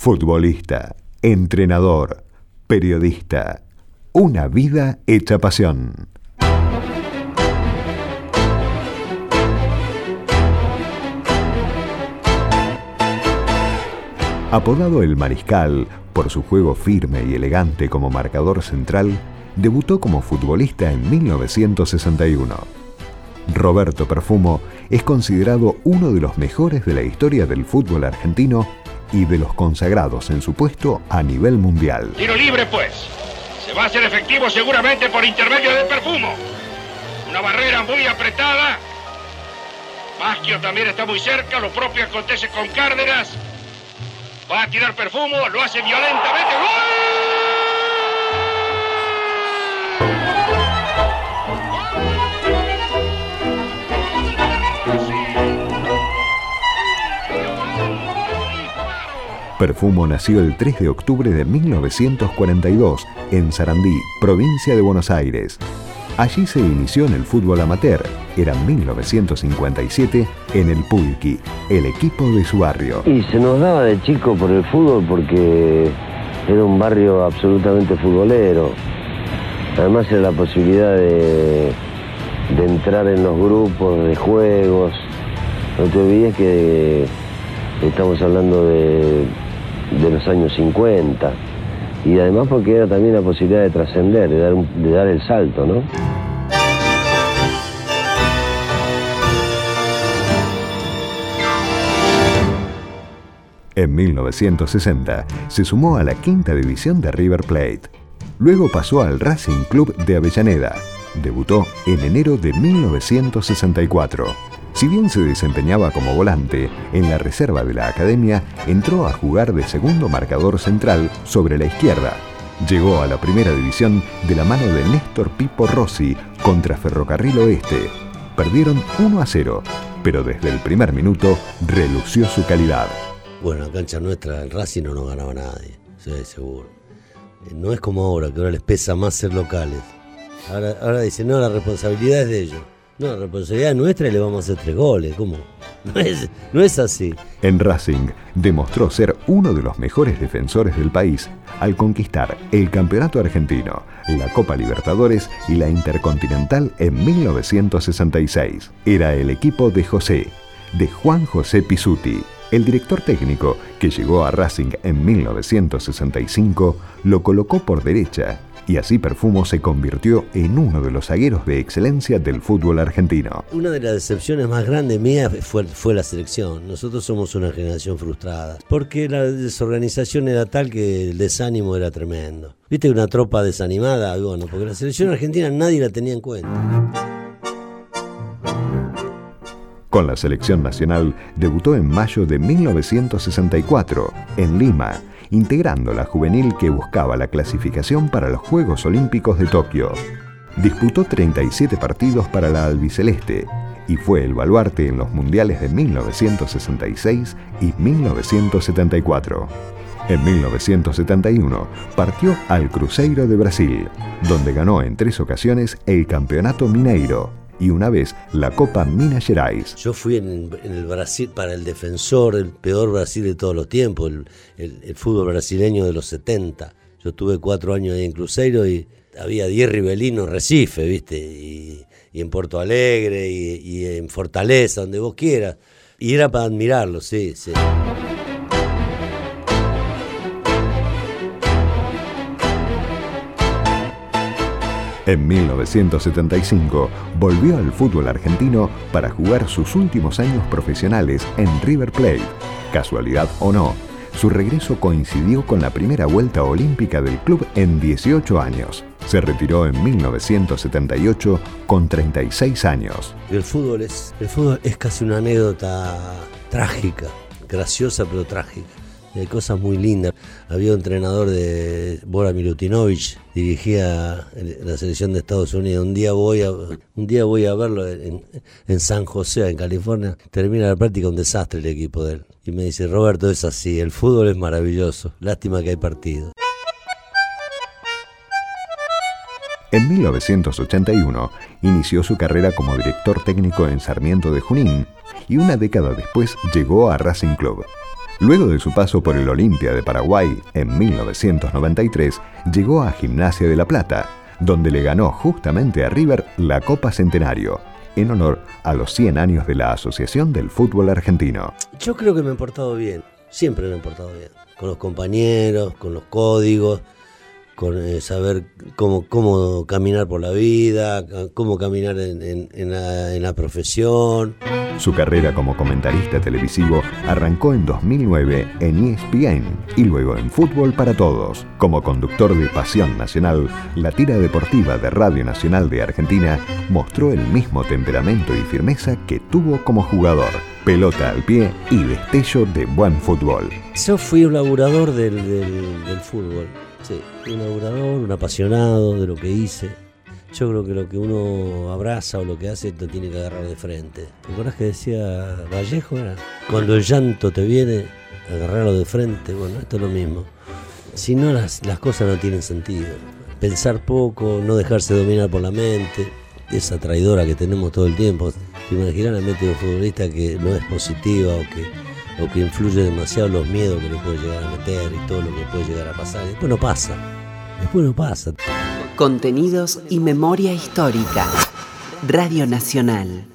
futbolista, entrenador, periodista. Una vida hecha pasión. Apodado el Mariscal por su juego firme y elegante como marcador central, debutó como futbolista en 1961. Roberto Perfumo es considerado uno de los mejores de la historia del fútbol argentino y de los consagrados en su puesto a nivel mundial. Tiro libre pues. Se va a hacer efectivo seguramente por intermedio del Perfumo. Una barrera muy apretada. Pasquio también está muy cerca, lo propio acontece con Cárdenas. Va a tirar perfumo, lo hace violentamente. Perfumo nació el 3 de octubre de 1942 en Sarandí, provincia de Buenos Aires. Allí se inició en el fútbol amateur. Era 1957 en el Pulqui, el equipo de su barrio. Y se nos daba de chico por el fútbol porque era un barrio absolutamente futbolero. Además era la posibilidad de, de entrar en los grupos de juegos. No te olvides que estamos hablando de, de los años 50 y además porque era también la posibilidad de trascender, de dar, de dar el salto, ¿no? En 1960 se sumó a la quinta división de River Plate. Luego pasó al Racing Club de Avellaneda. Debutó en enero de 1964. Si bien se desempeñaba como volante, en la reserva de la academia entró a jugar de segundo marcador central sobre la izquierda. Llegó a la primera división de la mano de Néstor Pipo Rossi contra Ferrocarril Oeste. Perdieron 1 a 0, pero desde el primer minuto relució su calidad. Bueno, la cancha nuestra, el Racing no nos ganaba nadie, estoy seguro. Eh, no es como ahora, que ahora les pesa más ser locales. Ahora, ahora dicen, no, la responsabilidad es de ellos. No, la responsabilidad es nuestra y le vamos a hacer tres goles. ¿Cómo? No es, no es así. En Racing demostró ser uno de los mejores defensores del país al conquistar el Campeonato Argentino, la Copa Libertadores y la Intercontinental en 1966. Era el equipo de José, de Juan José Pisuti. El director técnico, que llegó a Racing en 1965, lo colocó por derecha y así Perfumo se convirtió en uno de los zagueros de excelencia del fútbol argentino. Una de las decepciones más grandes mías fue, fue la selección. Nosotros somos una generación frustrada, porque la desorganización era tal que el desánimo era tremendo. ¿Viste una tropa desanimada? Bueno, porque la selección argentina nadie la tenía en cuenta. Con la selección nacional debutó en mayo de 1964 en Lima integrando la juvenil que buscaba la clasificación para los Juegos Olímpicos de Tokio. Disputó 37 partidos para la albiceleste y fue el baluarte en los mundiales de 1966 y 1974. En 1971 partió al Cruzeiro de Brasil, donde ganó en tres ocasiones el Campeonato Mineiro y una vez la Copa Minas Gerais. Yo fui en, el Brasil para el defensor, el peor Brasil de todos los tiempos, el, fútbol brasileño de los 70. Yo tuve cuatro años ahí en Cruzeiro y había 10 ribelinos Recife, ¿viste? Y, en Porto Alegre y, y en Fortaleza, donde vos quieras. Y era para admirarlo, sí, sí. En 1975 volvió al fútbol argentino para jugar sus últimos años profesionales en River Plate. Casualidad o no, su regreso coincidió con la primera vuelta olímpica del club en 18 años. Se retiró en 1978 con 36 años. El fútbol es, el fútbol es casi una anécdota trágica, graciosa pero trágica hay cosas muy lindas. Había un entrenador de Bora Milutinovich, dirigía la selección de Estados Unidos. Un día voy a, un día voy a verlo en, San José, en California. Termina la práctica un desastre el equipo de él. Y me dice, Roberto, es así, el fútbol es maravilloso. Lástima que hay partido. En 1981 inició su carrera como director técnico en Sarmiento de Junín y una década después llegó a Racing Club. Luego de su paso por el Olimpia de Paraguay en 1993, llegó a Gimnasia de La Plata, donde le ganó justamente a River la Copa Centenario, en honor a los 100 años de la Asociación del Fútbol Argentino. Yo creo que me he portado bien, siempre me he portado bien, con los compañeros, con los códigos, con eh, saber cómo, cómo caminar por la vida, cómo caminar en, la, en la profesión. Su carrera como comentarista televisivo arrancó en 2009 en ESPN y luego en Fútbol para Todos. Como conductor de Pasión Nacional, la tira deportiva de Radio Nacional de Argentina mostró el mismo temperamento y firmeza que tuvo como jugador. Pelota al pie y destello de buen fútbol. Yo fui un laburador del, del fútbol. Sí, un laburador, un apasionado de lo que hice yo creo que lo que uno abraza o lo que hace lo tiene que agarrar de frente. ¿Te acuerdas que decía Vallejo? Era? Cuando el llanto te viene, agarrarlo de frente. Bueno, esto es lo mismo. Si no, las, las cosas no tienen sentido. Pensar poco, no dejarse dominar por la mente, esa traidora que tenemos todo el tiempo. Te imaginas la mente un futbolista que no es positiva o que, o que influye demasiado los miedos que le puede llegar a meter y todo lo que puede llegar a pasar. Después no pasa. Después no pasa. Contenidos y memoria histórica. Radio Nacional.